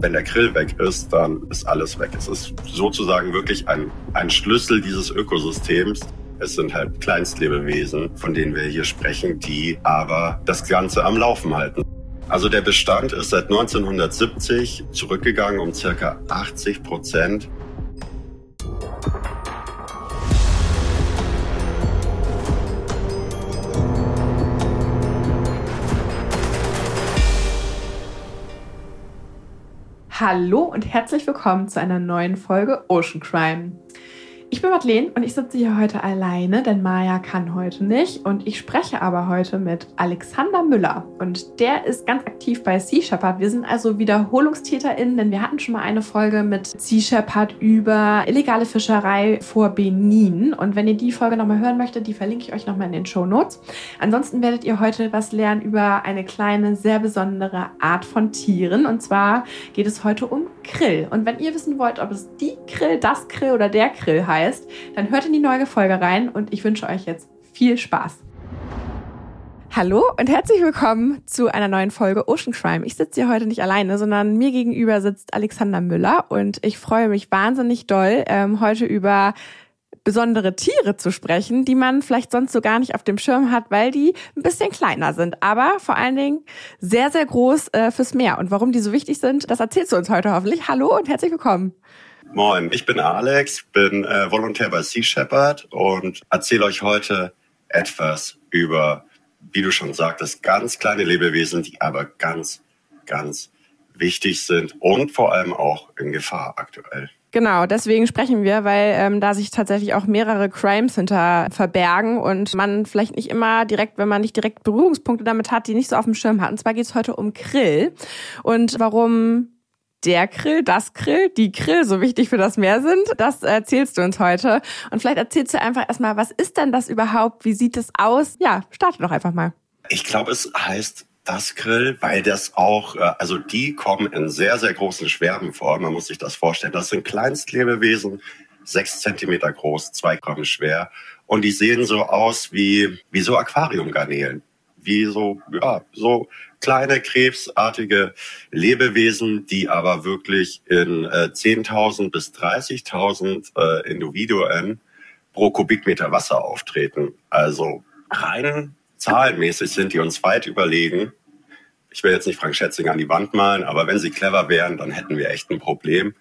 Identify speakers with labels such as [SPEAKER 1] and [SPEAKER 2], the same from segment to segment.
[SPEAKER 1] Wenn der Grill weg ist, dann ist alles weg. Es ist sozusagen wirklich ein, ein Schlüssel dieses Ökosystems. Es sind halt Kleinstlebewesen, von denen wir hier sprechen, die aber das Ganze am Laufen halten. Also der Bestand ist seit 1970 zurückgegangen um circa 80 Prozent.
[SPEAKER 2] Hallo und herzlich willkommen zu einer neuen Folge Ocean Crime. Ich bin Madeleine und ich sitze hier heute alleine, denn Maja kann heute nicht. Und ich spreche aber heute mit Alexander Müller. Und der ist ganz aktiv bei Sea Shepherd. Wir sind also WiederholungstäterInnen, denn wir hatten schon mal eine Folge mit Sea Shepherd über illegale Fischerei vor Benin. Und wenn ihr die Folge nochmal hören möchtet, die verlinke ich euch nochmal in den Show Notes. Ansonsten werdet ihr heute was lernen über eine kleine, sehr besondere Art von Tieren. Und zwar geht es heute um Krill. Und wenn ihr wissen wollt, ob es die Krill, das Krill oder der Krill heißt, heißt, dann hört in die neue Folge rein und ich wünsche euch jetzt viel Spaß. Hallo und herzlich willkommen zu einer neuen Folge Ocean Crime. Ich sitze hier heute nicht alleine, sondern mir gegenüber sitzt Alexander Müller und ich freue mich wahnsinnig doll, ähm, heute über besondere Tiere zu sprechen, die man vielleicht sonst so gar nicht auf dem Schirm hat, weil die ein bisschen kleiner sind, aber vor allen Dingen sehr, sehr groß äh, fürs Meer. Und warum die so wichtig sind, das erzählst du uns heute hoffentlich. Hallo und herzlich willkommen.
[SPEAKER 1] Moin, ich bin Alex, bin äh, Volontär bei Sea Shepherd und erzähle euch heute etwas über, wie du schon sagtest, ganz kleine Lebewesen, die aber ganz, ganz wichtig sind und vor allem auch in Gefahr aktuell.
[SPEAKER 2] Genau, deswegen sprechen wir, weil ähm, da sich tatsächlich auch mehrere Crimes hinter verbergen und man vielleicht nicht immer direkt, wenn man nicht direkt Berührungspunkte damit hat, die nicht so auf dem Schirm hat. Und zwar geht es heute um Krill und warum der Grill, das Grill, die Grill so wichtig für das Meer sind. Das erzählst du uns heute. Und vielleicht erzählst du einfach erstmal, was ist denn das überhaupt? Wie sieht es aus? Ja, starte doch einfach mal.
[SPEAKER 1] Ich glaube, es heißt das Grill, weil das auch, äh, also die kommen in sehr, sehr großen Schwärmen vor. Man muss sich das vorstellen. Das sind Kleinstlebewesen, sechs Zentimeter groß, zwei Gramm schwer. Und die sehen so aus wie, wie so Aquariumgarnelen. Wie so, ja, so kleine krebsartige Lebewesen, die aber wirklich in äh, 10.000 bis 30.000 äh, Individuen pro Kubikmeter Wasser auftreten. Also rein zahlenmäßig sind die uns weit überlegen. Ich will jetzt nicht Frank Schätzing an die Wand malen, aber wenn sie clever wären, dann hätten wir echt ein Problem.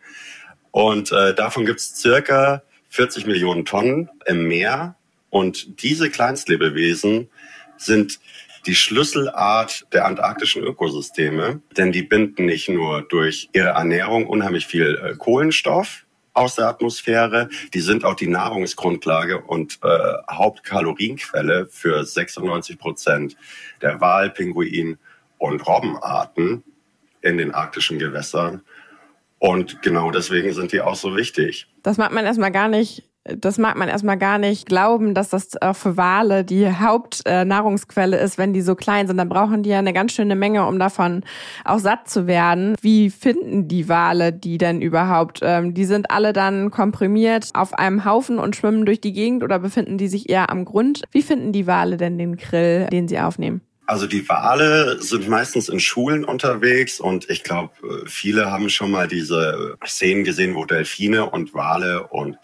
[SPEAKER 1] Und äh, davon gibt es circa 40 Millionen Tonnen im Meer. Und diese Kleinstlebewesen sind die Schlüsselart der antarktischen Ökosysteme, denn die binden nicht nur durch ihre Ernährung unheimlich viel äh, Kohlenstoff aus der Atmosphäre, die sind auch die Nahrungsgrundlage und äh, Hauptkalorienquelle für 96 Prozent der Wal, Pinguin und Robbenarten in den arktischen Gewässern. Und genau deswegen sind die auch so wichtig.
[SPEAKER 2] Das mag man erstmal gar nicht das mag man erstmal gar nicht glauben, dass das auch für Wale die Hauptnahrungsquelle ist, wenn die so klein sind. Dann brauchen die ja eine ganz schöne Menge, um davon auch satt zu werden. Wie finden die Wale die denn überhaupt? Ähm, die sind alle dann komprimiert auf einem Haufen und schwimmen durch die Gegend oder befinden die sich eher am Grund? Wie finden die Wale denn den Grill, den sie aufnehmen?
[SPEAKER 1] Also die Wale sind meistens in Schulen unterwegs und ich glaube, viele haben schon mal diese Szenen gesehen, wo Delfine und Wale und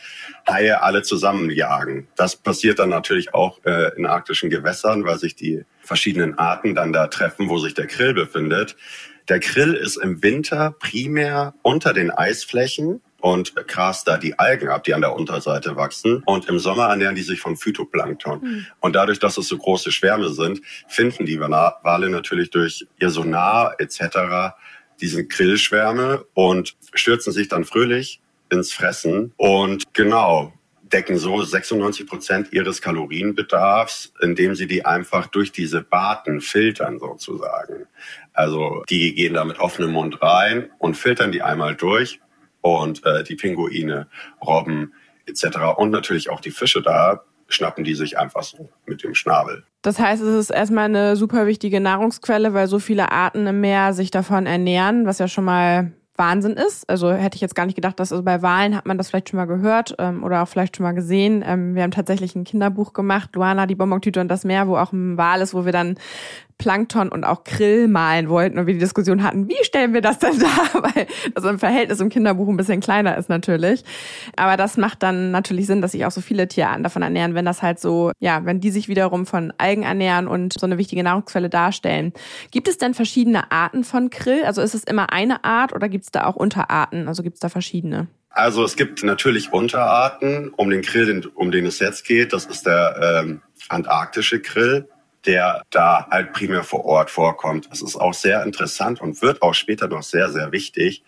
[SPEAKER 1] Haie alle zusammen jagen. Das passiert dann natürlich auch äh, in arktischen Gewässern, weil sich die verschiedenen Arten dann da treffen, wo sich der Krill befindet. Der Krill ist im Winter primär unter den Eisflächen und grast da die Algen ab, die an der Unterseite wachsen. Und im Sommer ernähren die sich von Phytoplankton. Mhm. Und dadurch, dass es so große Schwärme sind, finden die Wale natürlich durch ihr Sonar etc. diese Grillschwärme und stürzen sich dann fröhlich ins Fressen. Und genau, decken so 96 Prozent ihres Kalorienbedarfs, indem sie die einfach durch diese Baten filtern sozusagen. Also die gehen da mit offenem Mund rein und filtern die einmal durch und äh, die Pinguine, Robben etc. und natürlich auch die Fische da schnappen die sich einfach so mit dem Schnabel.
[SPEAKER 2] Das heißt, es ist erstmal eine super wichtige Nahrungsquelle, weil so viele Arten im Meer sich davon ernähren, was ja schon mal Wahnsinn ist. Also hätte ich jetzt gar nicht gedacht, dass also bei Wahlen hat man das vielleicht schon mal gehört ähm, oder auch vielleicht schon mal gesehen. Ähm, wir haben tatsächlich ein Kinderbuch gemacht, Luana, die Bonbontüte und das Meer, wo auch ein Wal ist, wo wir dann Plankton und auch Krill malen wollten und wir die Diskussion hatten, wie stellen wir das denn da? Weil das im Verhältnis im Kinderbuch ein bisschen kleiner ist natürlich. Aber das macht dann natürlich Sinn, dass sich auch so viele Tierarten davon ernähren, wenn das halt so, ja, wenn die sich wiederum von Algen ernähren und so eine wichtige Nahrungsquelle darstellen. Gibt es denn verschiedene Arten von Krill? Also ist es immer eine Art oder gibt es da auch Unterarten? Also gibt es da verschiedene?
[SPEAKER 1] Also es gibt natürlich Unterarten um den Krill, um den es jetzt geht. Das ist der ähm, antarktische Krill der da halt primär vor Ort vorkommt. Es ist auch sehr interessant und wird auch später noch sehr, sehr wichtig,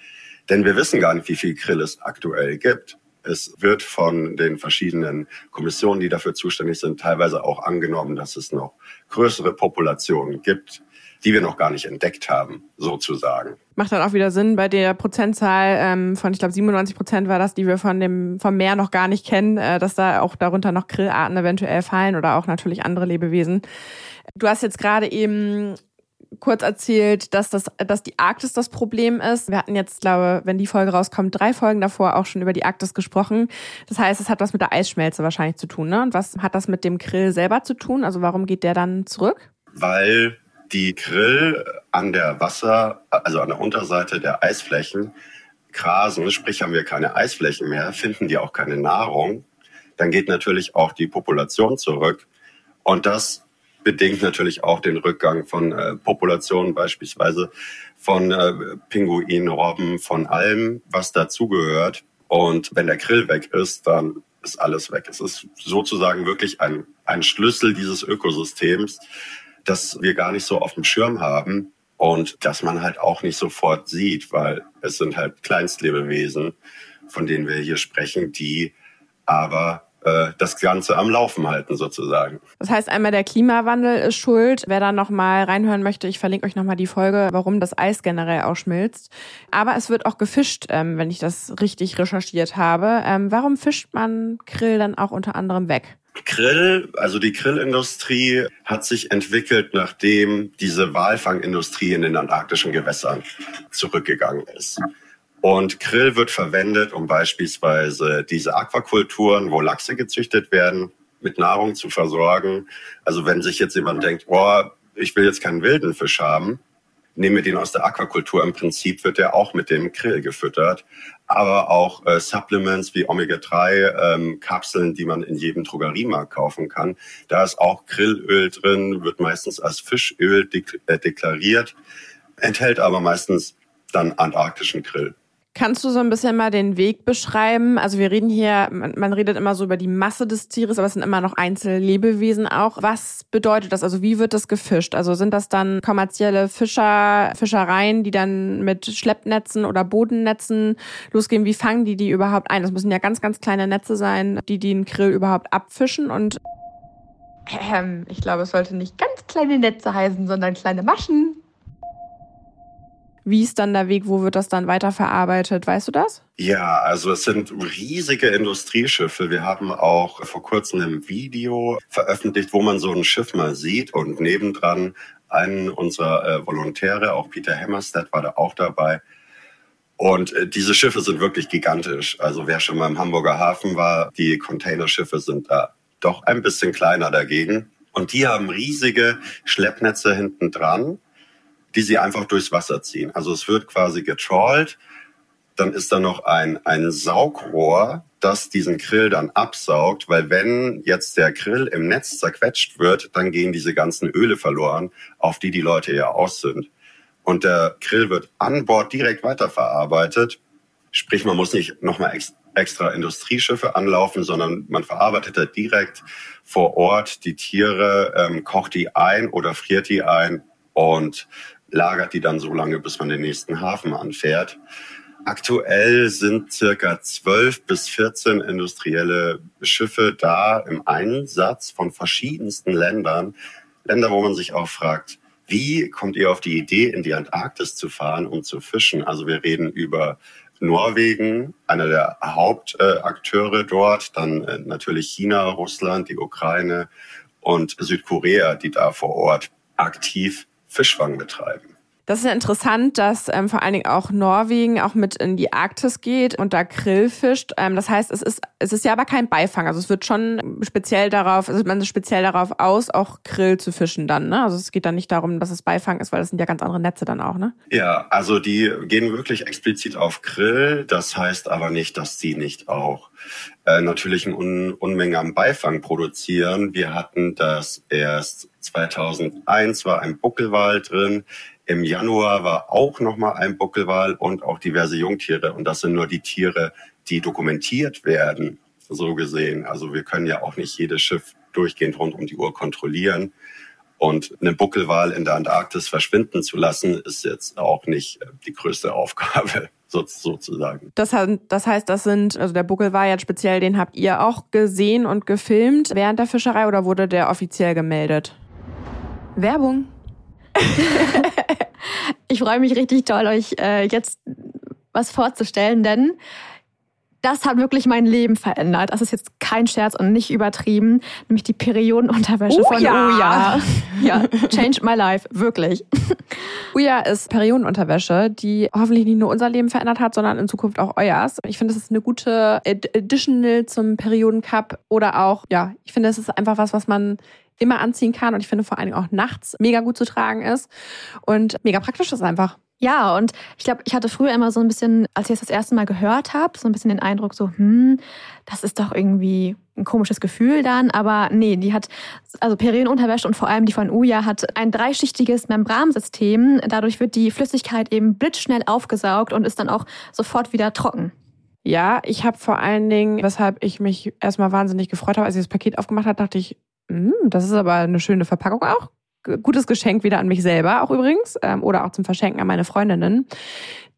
[SPEAKER 1] denn wir wissen gar nicht, wie viel Krill es aktuell gibt. Es wird von den verschiedenen Kommissionen, die dafür zuständig sind, teilweise auch angenommen, dass es noch größere Populationen gibt, die wir noch gar nicht entdeckt haben, sozusagen.
[SPEAKER 2] Macht dann auch wieder Sinn bei der Prozentzahl ähm, von, ich glaube, 97 Prozent war das, die wir von dem vom Meer noch gar nicht kennen, äh, dass da auch darunter noch Grillarten eventuell fallen oder auch natürlich andere Lebewesen. Du hast jetzt gerade eben kurz erzählt, dass das, dass die Arktis das Problem ist. Wir hatten jetzt, glaube, wenn die Folge rauskommt, drei Folgen davor auch schon über die Arktis gesprochen. Das heißt, es hat was mit der Eisschmelze wahrscheinlich zu tun, ne? Und was hat das mit dem Krill selber zu tun? Also warum geht der dann zurück?
[SPEAKER 1] Weil die Krill an der Wasser, also an der Unterseite der Eisflächen grasen, sprich haben wir keine Eisflächen mehr, finden die auch keine Nahrung, dann geht natürlich auch die Population zurück. Und das bedingt natürlich auch den Rückgang von äh, Populationen, beispielsweise von äh, Pinguinen, Robben, von allem, was dazugehört. Und wenn der Grill weg ist, dann ist alles weg. Es ist sozusagen wirklich ein, ein Schlüssel dieses Ökosystems, das wir gar nicht so auf dem Schirm haben und das man halt auch nicht sofort sieht, weil es sind halt Kleinstlebewesen, von denen wir hier sprechen, die aber äh, das Ganze am Laufen halten sozusagen.
[SPEAKER 2] Das heißt einmal der Klimawandel ist schuld. Wer da noch mal reinhören möchte, ich verlinke euch noch mal die Folge, warum das Eis generell auch schmilzt. Aber es wird auch gefischt, ähm, wenn ich das richtig recherchiert habe. Ähm, warum fischt man Krill dann auch unter anderem weg?
[SPEAKER 1] Krill, also die Grillindustrie hat sich entwickelt, nachdem diese Walfangindustrie in den antarktischen Gewässern zurückgegangen ist. Und Krill wird verwendet, um beispielsweise diese Aquakulturen, wo Lachse gezüchtet werden, mit Nahrung zu versorgen. Also wenn sich jetzt jemand denkt, oh, ich will jetzt keinen wilden Fisch haben, nehmen wir den aus der Aquakultur. Im Prinzip wird der auch mit dem Krill gefüttert. Aber auch äh, Supplements wie Omega-3-Kapseln, ähm, die man in jedem Drogeriemarkt kaufen kann. Da ist auch Grillöl drin, wird meistens als Fischöl dek äh, deklariert, enthält aber meistens dann antarktischen Grill.
[SPEAKER 2] Kannst du so ein bisschen mal den Weg beschreiben? Also wir reden hier, man, man, redet immer so über die Masse des Tieres, aber es sind immer noch Einzellebewesen auch. Was bedeutet das? Also wie wird das gefischt? Also sind das dann kommerzielle Fischer, Fischereien, die dann mit Schleppnetzen oder Bodennetzen losgehen? Wie fangen die die überhaupt ein? Das müssen ja ganz, ganz kleine Netze sein, die den Grill überhaupt abfischen und ähm, ich glaube, es sollte nicht ganz kleine Netze heißen, sondern kleine Maschen. Wie ist dann der Weg? Wo wird das dann weiterverarbeitet? Weißt du das?
[SPEAKER 1] Ja, also es sind riesige Industrieschiffe. Wir haben auch vor kurzem ein Video veröffentlicht, wo man so ein Schiff mal sieht und nebendran einen unserer äh, Volontäre, auch Peter Hammerstedt war da auch dabei. Und äh, diese Schiffe sind wirklich gigantisch. Also wer schon mal im Hamburger Hafen war, die Containerschiffe sind da doch ein bisschen kleiner dagegen. Und die haben riesige Schleppnetze hinten dran die sie einfach durchs Wasser ziehen. Also es wird quasi getrollt, dann ist da noch ein, ein Saugrohr, das diesen Grill dann absaugt, weil wenn jetzt der Grill im Netz zerquetscht wird, dann gehen diese ganzen Öle verloren, auf die die Leute ja aus sind. Und der Grill wird an Bord direkt weiterverarbeitet. Sprich, man muss nicht nochmal ex extra Industrieschiffe anlaufen, sondern man verarbeitet da direkt vor Ort die Tiere, ähm, kocht die ein oder friert die ein und lagert die dann so lange, bis man den nächsten Hafen anfährt. Aktuell sind circa 12 bis 14 industrielle Schiffe da im Einsatz von verschiedensten Ländern. Länder, wo man sich auch fragt, wie kommt ihr auf die Idee, in die Antarktis zu fahren, um zu fischen? Also wir reden über Norwegen, einer der Hauptakteure dort, dann äh, natürlich China, Russland, die Ukraine und Südkorea, die da vor Ort aktiv Fischfang betreiben.
[SPEAKER 2] Das ist ja interessant, dass ähm, vor allen Dingen auch Norwegen auch mit in die Arktis geht und da Krill fischt. Ähm, das heißt, es ist, es ist ja aber kein Beifang. Also es wird schon speziell darauf, also man ist speziell darauf aus, auch Krill zu fischen dann. Ne? Also es geht dann nicht darum, dass es Beifang ist, weil das sind ja ganz andere Netze dann auch. Ne?
[SPEAKER 1] Ja, also die gehen wirklich explizit auf Grill. Das heißt aber nicht, dass sie nicht auch äh, natürlich eine Un Unmenge am Beifang produzieren. Wir hatten das erst 2001 war ein Buckelwal drin. Im Januar war auch nochmal ein Buckelwal und auch diverse Jungtiere. Und das sind nur die Tiere, die dokumentiert werden, so gesehen. Also wir können ja auch nicht jedes Schiff durchgehend rund um die Uhr kontrollieren. Und einen Buckelwal in der Antarktis verschwinden zu lassen, ist jetzt auch nicht äh, die größte Aufgabe sozusagen.
[SPEAKER 2] Das, das heißt, das sind, also der Buckelwal jetzt speziell, den habt ihr auch gesehen und gefilmt während der Fischerei oder wurde der offiziell gemeldet? Werbung.
[SPEAKER 3] ich freue mich richtig toll, euch äh, jetzt was vorzustellen, denn das hat wirklich mein Leben verändert. Das ist jetzt kein Scherz und nicht übertrieben. Nämlich die Periodenunterwäsche
[SPEAKER 2] oh,
[SPEAKER 3] von
[SPEAKER 2] ja.
[SPEAKER 3] Uja. Ja, changed my life, wirklich.
[SPEAKER 2] Uja ist Periodenunterwäsche, die hoffentlich nicht nur unser Leben verändert hat, sondern in Zukunft auch euers. Ich finde, es ist eine gute Additional zum Periodencup oder auch, ja, ich finde, es ist einfach was, was man immer anziehen kann und ich finde vor allen Dingen auch nachts mega gut zu tragen ist und mega praktisch ist einfach.
[SPEAKER 3] Ja, und ich glaube, ich hatte früher immer so ein bisschen, als ich es das erste Mal gehört habe, so ein bisschen den Eindruck, so, hm, das ist doch irgendwie ein komisches Gefühl dann. Aber nee, die hat, also Periodenunterwäsche und vor allem die von Uja hat ein dreischichtiges Membransystem. Dadurch wird die Flüssigkeit eben blitzschnell aufgesaugt und ist dann auch sofort wieder trocken.
[SPEAKER 2] Ja, ich habe vor allen Dingen, weshalb ich mich erstmal wahnsinnig gefreut habe, als ich das Paket aufgemacht habe, dachte ich, das ist aber eine schöne Verpackung auch. Gutes Geschenk wieder an mich selber auch übrigens ähm, oder auch zum Verschenken an meine Freundinnen.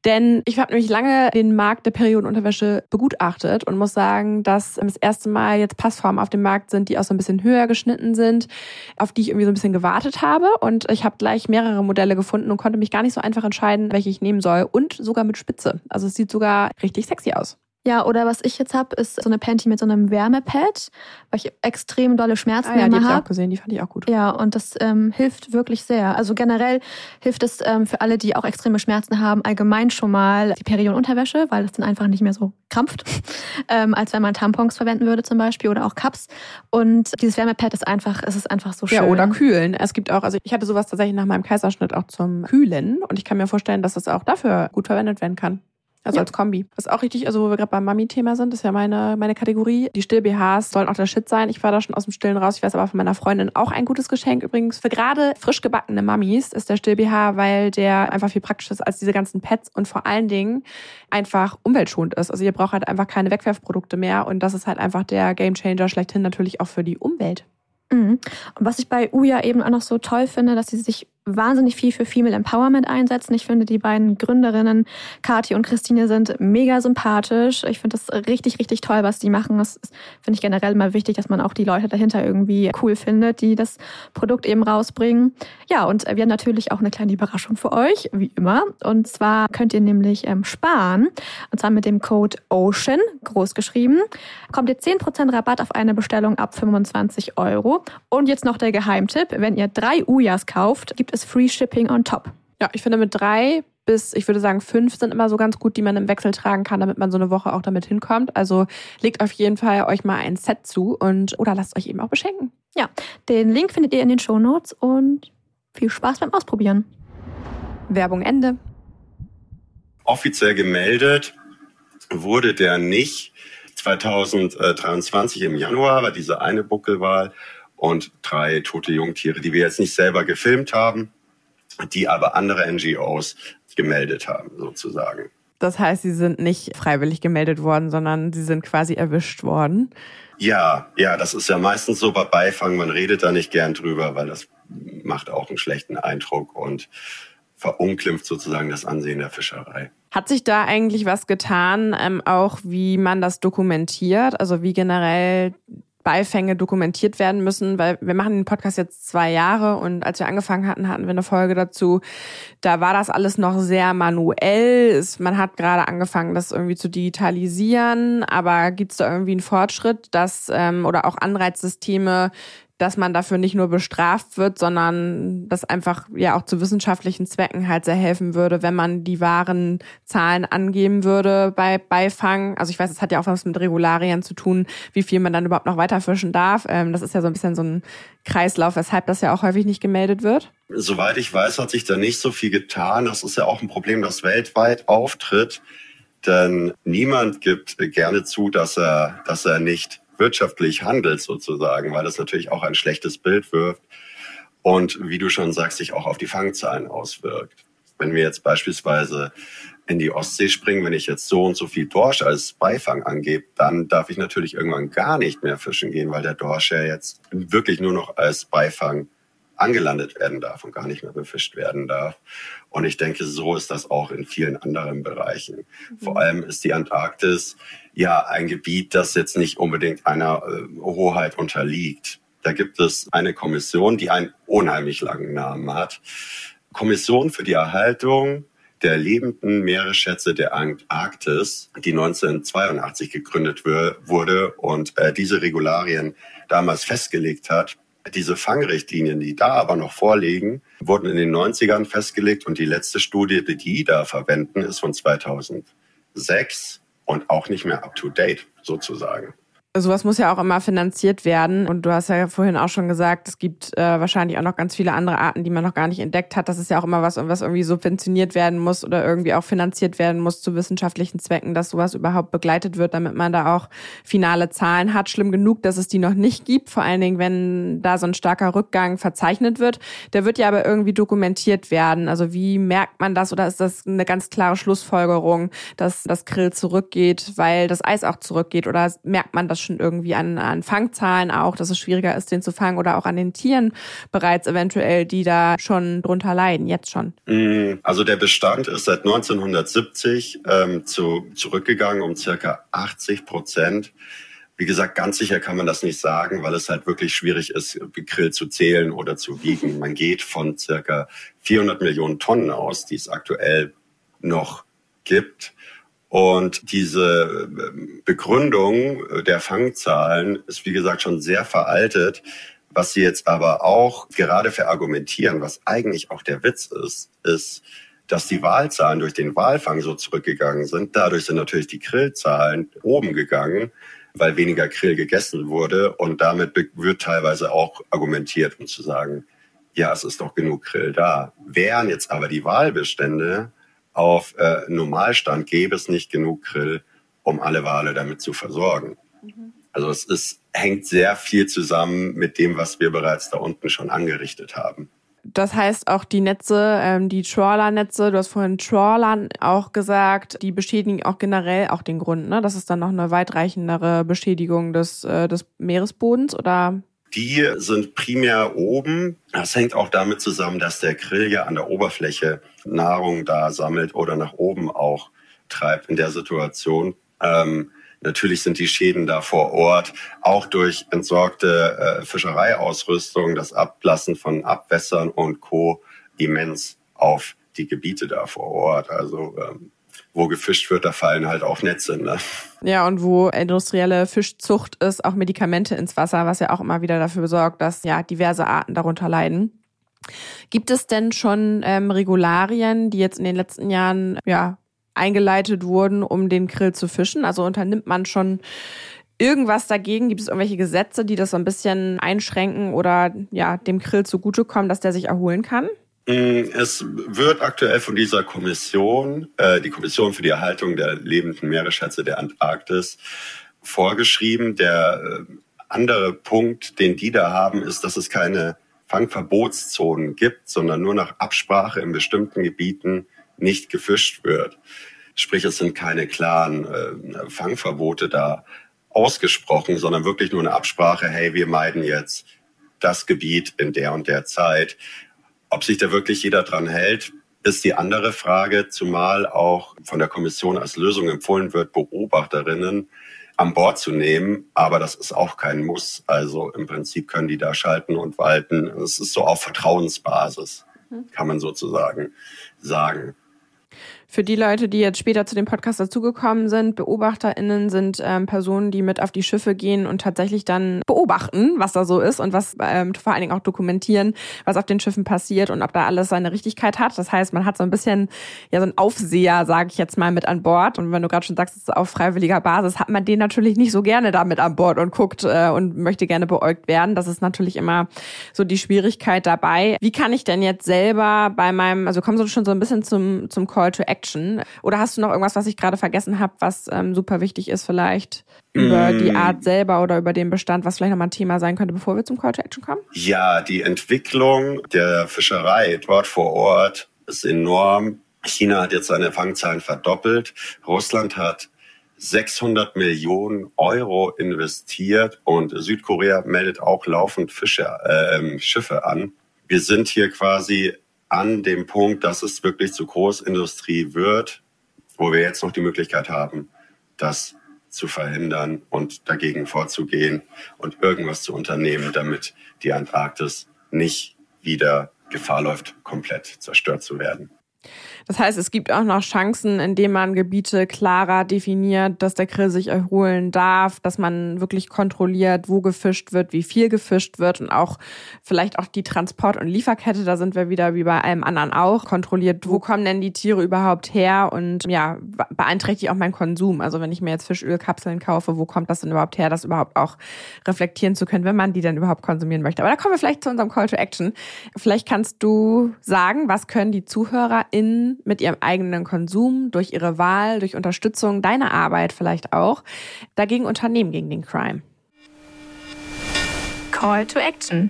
[SPEAKER 2] Denn ich habe nämlich lange den Markt der Periodenunterwäsche begutachtet und muss sagen, dass das erste Mal jetzt Passformen auf dem Markt sind, die auch so ein bisschen höher geschnitten sind, auf die ich irgendwie so ein bisschen gewartet habe. Und ich habe gleich mehrere Modelle gefunden und konnte mich gar nicht so einfach entscheiden, welche ich nehmen soll. Und sogar mit Spitze. Also es sieht sogar richtig sexy aus.
[SPEAKER 3] Ja, oder was ich jetzt habe, ist so eine Panty mit so einem Wärmepad, weil ich extrem dolle Schmerzen
[SPEAKER 2] ah, ja,
[SPEAKER 3] immer
[SPEAKER 2] habe.
[SPEAKER 3] Die
[SPEAKER 2] habe ich auch gesehen, die fand ich auch gut.
[SPEAKER 3] Ja, und das ähm, hilft wirklich sehr. Also generell hilft es ähm, für alle, die auch extreme Schmerzen haben, allgemein schon mal die Periodenunterwäsche, weil das dann einfach nicht mehr so krampft, ähm, als wenn man Tampons verwenden würde zum Beispiel oder auch Cups. Und dieses Wärmepad ist einfach, es ist einfach so schön.
[SPEAKER 2] Ja, oder kühlen. Es gibt auch, also ich hatte sowas tatsächlich nach meinem Kaiserschnitt auch zum Kühlen und ich kann mir vorstellen, dass das auch dafür gut verwendet werden kann. Also ja. als Kombi. Ist auch richtig, also wo wir gerade beim Mami-Thema sind, das ist ja meine, meine Kategorie. Die Still-BHs sollen auch der Shit sein. Ich war da schon aus dem Stillen raus. Ich weiß aber von meiner Freundin auch ein gutes Geschenk. Übrigens, für gerade frisch gebackene Mamis ist der Still-BH, weil der einfach viel praktischer ist als diese ganzen Pads und vor allen Dingen einfach umweltschonend ist. Also ihr braucht halt einfach keine Wegwerfprodukte mehr und das ist halt einfach der Gamechanger schlechthin natürlich auch für die Umwelt.
[SPEAKER 3] Mhm. Und was ich bei Uja eben auch noch so toll finde, dass sie sich wahnsinnig viel für Female Empowerment einsetzen. Ich finde, die beiden Gründerinnen, Kathi und Christine, sind mega sympathisch. Ich finde das richtig, richtig toll, was die machen. Das finde ich generell immer wichtig, dass man auch die Leute dahinter irgendwie cool findet, die das Produkt eben rausbringen. Ja, und wir haben natürlich auch eine kleine Überraschung für euch, wie immer. Und zwar könnt ihr nämlich ähm, sparen. Und zwar mit dem Code OCEAN, groß geschrieben, kommt ihr 10% Rabatt auf eine Bestellung ab 25 Euro. Und jetzt noch der Geheimtipp. Wenn ihr drei Ujas kauft, gibt es ist Free Shipping on top.
[SPEAKER 2] Ja, ich finde mit drei bis, ich würde sagen, fünf sind immer so ganz gut, die man im Wechsel tragen kann, damit man so eine Woche auch damit hinkommt. Also legt auf jeden Fall euch mal ein Set zu und oder lasst euch eben auch beschenken.
[SPEAKER 3] Ja, den Link findet ihr in den Shownotes und viel Spaß beim Ausprobieren.
[SPEAKER 2] Werbung Ende.
[SPEAKER 1] Offiziell gemeldet wurde der nicht. 2023 im Januar war diese eine Buckelwahl und drei tote Jungtiere, die wir jetzt nicht selber gefilmt haben, die aber andere NGOs gemeldet haben, sozusagen.
[SPEAKER 2] Das heißt, sie sind nicht freiwillig gemeldet worden, sondern sie sind quasi erwischt worden.
[SPEAKER 1] Ja, ja, das ist ja meistens so bei Beifang. Man redet da nicht gern drüber, weil das macht auch einen schlechten Eindruck und verunglimpft sozusagen das Ansehen der Fischerei.
[SPEAKER 2] Hat sich da eigentlich was getan, ähm, auch wie man das dokumentiert? Also wie generell Beifänge dokumentiert werden müssen, weil wir machen den Podcast jetzt zwei Jahre und als wir angefangen hatten, hatten wir eine Folge dazu. Da war das alles noch sehr manuell. Man hat gerade angefangen, das irgendwie zu digitalisieren, aber gibt es da irgendwie einen Fortschritt, dass ähm, oder auch Anreizsysteme, dass man dafür nicht nur bestraft wird, sondern das einfach ja auch zu wissenschaftlichen Zwecken halt sehr helfen würde, wenn man die wahren Zahlen angeben würde bei Beifang. Also ich weiß, es hat ja auch was mit Regularien zu tun, wie viel man dann überhaupt noch weiterfischen darf. Ähm, das ist ja so ein bisschen so ein Kreislauf, weshalb das ja auch häufig nicht gemeldet wird.
[SPEAKER 1] Soweit ich weiß, hat sich da nicht so viel getan. Das ist ja auch ein Problem, das weltweit auftritt. Denn niemand gibt gerne zu, dass er, dass er nicht wirtschaftlich handelt sozusagen, weil das natürlich auch ein schlechtes Bild wirft und wie du schon sagst, sich auch auf die Fangzahlen auswirkt. Wenn wir jetzt beispielsweise in die Ostsee springen, wenn ich jetzt so und so viel Dorsch als Beifang angebe, dann darf ich natürlich irgendwann gar nicht mehr fischen gehen, weil der Dorsch ja jetzt wirklich nur noch als Beifang angelandet werden darf und gar nicht mehr befischt werden darf. Und ich denke, so ist das auch in vielen anderen Bereichen. Mhm. Vor allem ist die Antarktis ja ein Gebiet, das jetzt nicht unbedingt einer äh, Hoheit unterliegt. Da gibt es eine Kommission, die einen unheimlich langen Namen hat. Kommission für die Erhaltung der lebenden Meeresschätze der Antarktis, die 1982 gegründet wurde und äh, diese Regularien damals festgelegt hat. Diese Fangrichtlinien, die da aber noch vorliegen, wurden in den 90ern festgelegt und die letzte Studie, die die da verwenden, ist von 2006 und auch nicht mehr up to date sozusagen
[SPEAKER 2] sowas muss ja auch immer finanziert werden. Und du hast ja vorhin auch schon gesagt, es gibt äh, wahrscheinlich auch noch ganz viele andere Arten, die man noch gar nicht entdeckt hat. Das ist ja auch immer was, was irgendwie subventioniert werden muss oder irgendwie auch finanziert werden muss zu wissenschaftlichen Zwecken, dass sowas überhaupt begleitet wird, damit man da auch finale Zahlen hat. Schlimm genug, dass es die noch nicht gibt, vor allen Dingen, wenn da so ein starker Rückgang verzeichnet wird. Der wird ja aber irgendwie dokumentiert werden. Also wie merkt man das oder ist das eine ganz klare Schlussfolgerung, dass das Grill zurückgeht, weil das Eis auch zurückgeht oder merkt man das schon irgendwie an, an Fangzahlen auch, dass es schwieriger ist, den zu fangen oder auch an den Tieren bereits eventuell, die da schon drunter leiden, jetzt schon?
[SPEAKER 1] Mm, also der Bestand ist seit 1970 ähm, zu, zurückgegangen um circa 80 Prozent. Wie gesagt, ganz sicher kann man das nicht sagen, weil es halt wirklich schwierig ist, Grill zu zählen oder zu wiegen. Man geht von circa 400 Millionen Tonnen aus, die es aktuell noch gibt. Und diese ähm, Begründung der Fangzahlen ist, wie gesagt, schon sehr veraltet. Was sie jetzt aber auch gerade verargumentieren, was eigentlich auch der Witz ist, ist, dass die Wahlzahlen durch den Walfang so zurückgegangen sind. Dadurch sind natürlich die Grillzahlen oben gegangen, weil weniger Grill gegessen wurde. Und damit wird teilweise auch argumentiert, um zu sagen, ja, es ist doch genug Grill da. Wären jetzt aber die Wahlbestände auf äh, Normalstand gäbe es nicht genug Grill, um alle Wale damit zu versorgen. Mhm. Also es ist, hängt sehr viel zusammen mit dem, was wir bereits da unten schon angerichtet haben.
[SPEAKER 2] Das heißt auch die Netze, ähm, die Trawler-Netze, du hast vorhin Trawlern auch gesagt, die beschädigen auch generell auch den Grund, ne? Das ist dann noch eine weitreichendere Beschädigung des, äh, des Meeresbodens oder
[SPEAKER 1] die sind primär oben. Das hängt auch damit zusammen, dass der Grill ja an der Oberfläche Nahrung da sammelt oder nach oben auch treibt in der Situation. Ähm, natürlich sind die Schäden da vor Ort, auch durch entsorgte äh, Fischereiausrüstung, das Ablassen von Abwässern und Co. immens auf die Gebiete da vor Ort. Also ähm, wo gefischt wird, da fallen halt auch Netze. Ne?
[SPEAKER 2] Ja, und wo industrielle Fischzucht ist, auch Medikamente ins Wasser, was ja auch immer wieder dafür sorgt, dass ja diverse Arten darunter leiden. Gibt es denn schon ähm, Regularien, die jetzt in den letzten Jahren ja eingeleitet wurden, um den Krill zu fischen? Also unternimmt man schon irgendwas dagegen? Gibt es irgendwelche Gesetze, die das so ein bisschen einschränken oder ja dem Krill zugutekommen, dass der sich erholen kann?
[SPEAKER 1] Mm, es wird aktuell von dieser Kommission, äh, die Kommission für die Erhaltung der lebenden Meeresschätze der Antarktis, vorgeschrieben. Der äh, andere Punkt, den die da haben, ist, dass es keine Fangverbotszonen gibt, sondern nur nach Absprache in bestimmten Gebieten nicht gefischt wird. Sprich, es sind keine klaren äh, Fangverbote da ausgesprochen, sondern wirklich nur eine Absprache, hey, wir meiden jetzt das Gebiet in der und der Zeit. Ob sich da wirklich jeder dran hält, ist die andere Frage, zumal auch von der Kommission als Lösung empfohlen wird, Beobachterinnen an Bord zu nehmen. Aber das ist auch kein Muss. Also im Prinzip können die da schalten und walten. Es ist so auf Vertrauensbasis, mhm. kann man sozusagen sagen.
[SPEAKER 2] Für die Leute, die jetzt später zu dem Podcast dazugekommen sind, BeobachterInnen sind ähm, Personen, die mit auf die Schiffe gehen und tatsächlich dann beobachten, was da so ist und was ähm, vor allen Dingen auch dokumentieren, was auf den Schiffen passiert und ob da alles seine Richtigkeit hat. Das heißt, man hat so ein bisschen ja so einen Aufseher, sage ich jetzt mal, mit an Bord. Und wenn du gerade schon sagst, es ist auf freiwilliger Basis, hat man den natürlich nicht so gerne da mit an Bord und guckt äh, und möchte gerne beäugt werden. Das ist natürlich immer so die Schwierigkeit dabei. Wie kann ich denn jetzt selber bei meinem, also kommen so schon so ein bisschen zum, zum Call to Action? Oder hast du noch irgendwas, was ich gerade vergessen habe, was ähm, super wichtig ist vielleicht über mm. die Art selber oder über den Bestand, was vielleicht nochmal ein Thema sein könnte, bevor wir zum Call to Action kommen?
[SPEAKER 1] Ja, die Entwicklung der Fischerei dort vor Ort ist enorm. China hat jetzt seine Fangzahlen verdoppelt. Russland hat 600 Millionen Euro investiert und Südkorea meldet auch laufend Fische, äh, Schiffe an. Wir sind hier quasi an dem Punkt, dass es wirklich zu Großindustrie wird, wo wir jetzt noch die Möglichkeit haben, das zu verhindern und dagegen vorzugehen und irgendwas zu unternehmen, damit die Antarktis nicht wieder Gefahr läuft, komplett zerstört zu werden.
[SPEAKER 2] Das heißt, es gibt auch noch Chancen, indem man Gebiete klarer definiert, dass der Grill sich erholen darf, dass man wirklich kontrolliert, wo gefischt wird, wie viel gefischt wird und auch vielleicht auch die Transport- und Lieferkette, da sind wir wieder wie bei allem anderen auch, kontrolliert, wo kommen denn die Tiere überhaupt her und ja, beeinträchtigt auch meinen Konsum. Also wenn ich mir jetzt Fischölkapseln kaufe, wo kommt das denn überhaupt her, das überhaupt auch reflektieren zu können, wenn man die dann überhaupt konsumieren möchte. Aber da kommen wir vielleicht zu unserem Call to Action. Vielleicht kannst du sagen, was können die ZuhörerInnen mit ihrem eigenen Konsum, durch ihre Wahl, durch Unterstützung, deine Arbeit vielleicht auch, dagegen unternehmen gegen den Crime?
[SPEAKER 3] Call to Action.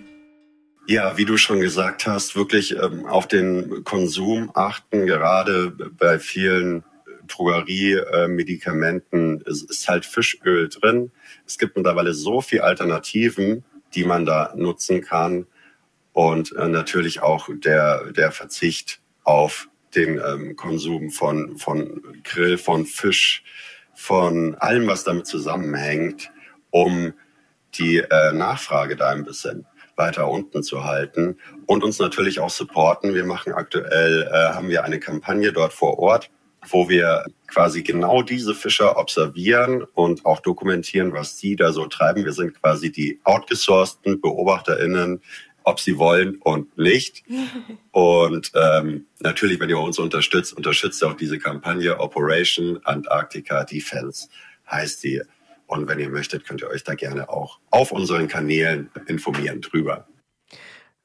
[SPEAKER 1] Ja, wie du schon gesagt hast, wirklich ähm, auf den Konsum achten, gerade bei vielen Drogerie-Medikamenten äh, ist halt Fischöl drin. Es gibt mittlerweile so viele Alternativen, die man da nutzen kann. Und äh, natürlich auch der, der Verzicht auf den ähm, Konsum von, von Grill, von Fisch, von allem, was damit zusammenhängt, um die äh, Nachfrage da ein bisschen weiter unten zu halten und uns natürlich auch supporten. Wir machen aktuell, äh, haben wir eine Kampagne dort vor Ort, wo wir quasi genau diese Fischer observieren und auch dokumentieren, was die da so treiben. Wir sind quasi die outgesourcten BeobachterInnen ob sie wollen und nicht. und ähm, natürlich, wenn ihr uns unterstützt, unterstützt ihr auch diese Kampagne Operation Antarctica Defense heißt die. Und wenn ihr möchtet, könnt ihr euch da gerne auch auf unseren Kanälen informieren drüber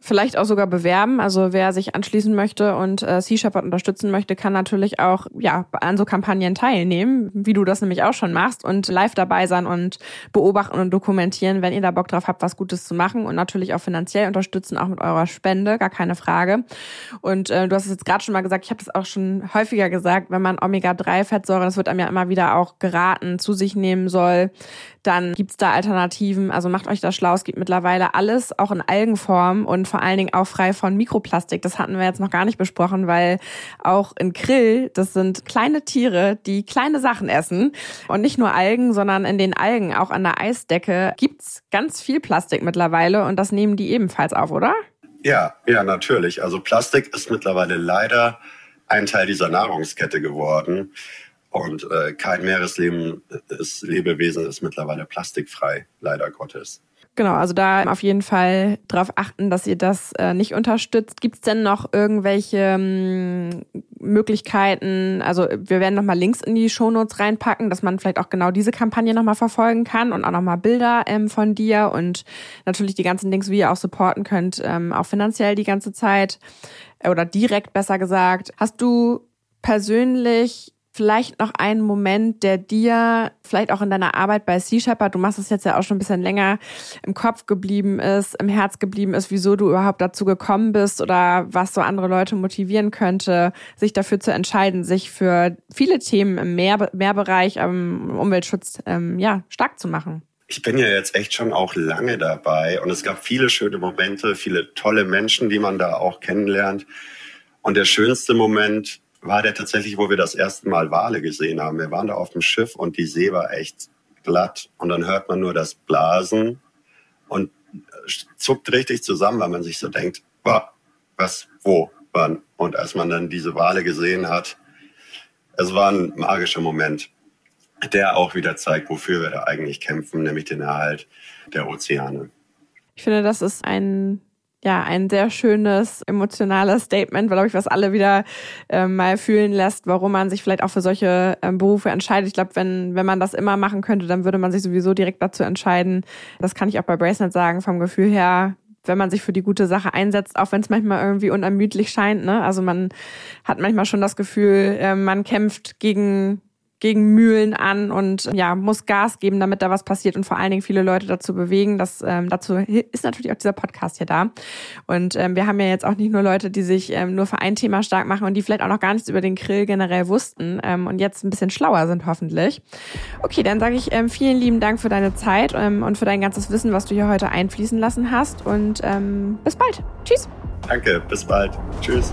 [SPEAKER 2] vielleicht auch sogar bewerben. Also wer sich anschließen möchte und äh, Sea Shepherd unterstützen möchte, kann natürlich auch ja an so Kampagnen teilnehmen, wie du das nämlich auch schon machst und live dabei sein und beobachten und dokumentieren, wenn ihr da Bock drauf habt, was Gutes zu machen und natürlich auch finanziell unterstützen, auch mit eurer Spende, gar keine Frage. Und äh, du hast es jetzt gerade schon mal gesagt, ich habe das auch schon häufiger gesagt, wenn man Omega-3-Fettsäuren, das wird einem ja immer wieder auch geraten, zu sich nehmen soll, dann gibt's da Alternativen. Also macht euch das schlau. Es gibt mittlerweile alles, auch in Algenform und vor allen Dingen auch frei von Mikroplastik. Das hatten wir jetzt noch gar nicht besprochen, weil auch in Krill, das sind kleine Tiere, die kleine Sachen essen. Und nicht nur Algen, sondern in den Algen, auch an der Eisdecke, gibt's ganz viel Plastik mittlerweile und das nehmen die ebenfalls auf, oder?
[SPEAKER 1] Ja, ja, natürlich. Also Plastik ist mittlerweile leider ein Teil dieser Nahrungskette geworden. Und äh, kein Meeresleben ist Lebewesen ist mittlerweile plastikfrei, leider Gottes.
[SPEAKER 2] Genau, also da auf jeden Fall darauf achten, dass ihr das äh, nicht unterstützt. Gibt es denn noch irgendwelche ähm, Möglichkeiten? Also wir werden nochmal Links in die Shownotes reinpacken, dass man vielleicht auch genau diese Kampagne nochmal verfolgen kann und auch nochmal Bilder ähm, von dir und natürlich die ganzen Links, wie ihr auch supporten könnt, ähm, auch finanziell die ganze Zeit oder direkt besser gesagt. Hast du persönlich vielleicht noch einen Moment, der dir vielleicht auch in deiner Arbeit bei Sea Shepherd, du machst es jetzt ja auch schon ein bisschen länger, im Kopf geblieben ist, im Herz geblieben ist, wieso du überhaupt dazu gekommen bist oder was so andere Leute motivieren könnte, sich dafür zu entscheiden, sich für viele Themen im Meer Meerbereich, im Umweltschutz ähm, ja, stark zu machen?
[SPEAKER 1] Ich bin ja jetzt echt schon auch lange dabei und es gab viele schöne Momente, viele tolle Menschen, die man da auch kennenlernt. Und der schönste Moment war der tatsächlich, wo wir das erste Mal Wale gesehen haben. Wir waren da auf dem Schiff und die See war echt glatt und dann hört man nur das Blasen und zuckt richtig zusammen, weil man sich so denkt, was, wo, wann. Und als man dann diese Wale gesehen hat, es war ein magischer Moment, der auch wieder zeigt, wofür wir da eigentlich kämpfen, nämlich den Erhalt der Ozeane.
[SPEAKER 2] Ich finde, das ist ein ja, ein sehr schönes, emotionales Statement, glaube ich, was alle wieder äh, mal fühlen lässt, warum man sich vielleicht auch für solche äh, Berufe entscheidet. Ich glaube, wenn, wenn man das immer machen könnte, dann würde man sich sowieso direkt dazu entscheiden. Das kann ich auch bei Bracelet sagen, vom Gefühl her, wenn man sich für die gute Sache einsetzt, auch wenn es manchmal irgendwie unermüdlich scheint. Ne? Also man hat manchmal schon das Gefühl, äh, man kämpft gegen gegen Mühlen an und ja, muss Gas geben, damit da was passiert und vor allen Dingen viele Leute dazu bewegen. Das, ähm, dazu ist natürlich auch dieser Podcast hier da. Und ähm, wir haben ja jetzt auch nicht nur Leute, die sich ähm, nur für ein Thema stark machen und die vielleicht auch noch gar nichts über den Grill generell wussten ähm, und jetzt ein bisschen schlauer sind, hoffentlich. Okay, dann sage ich ähm, vielen lieben Dank für deine Zeit ähm, und für dein ganzes Wissen, was du hier heute einfließen lassen hast. Und ähm, bis bald. Tschüss.
[SPEAKER 1] Danke, bis bald. Tschüss.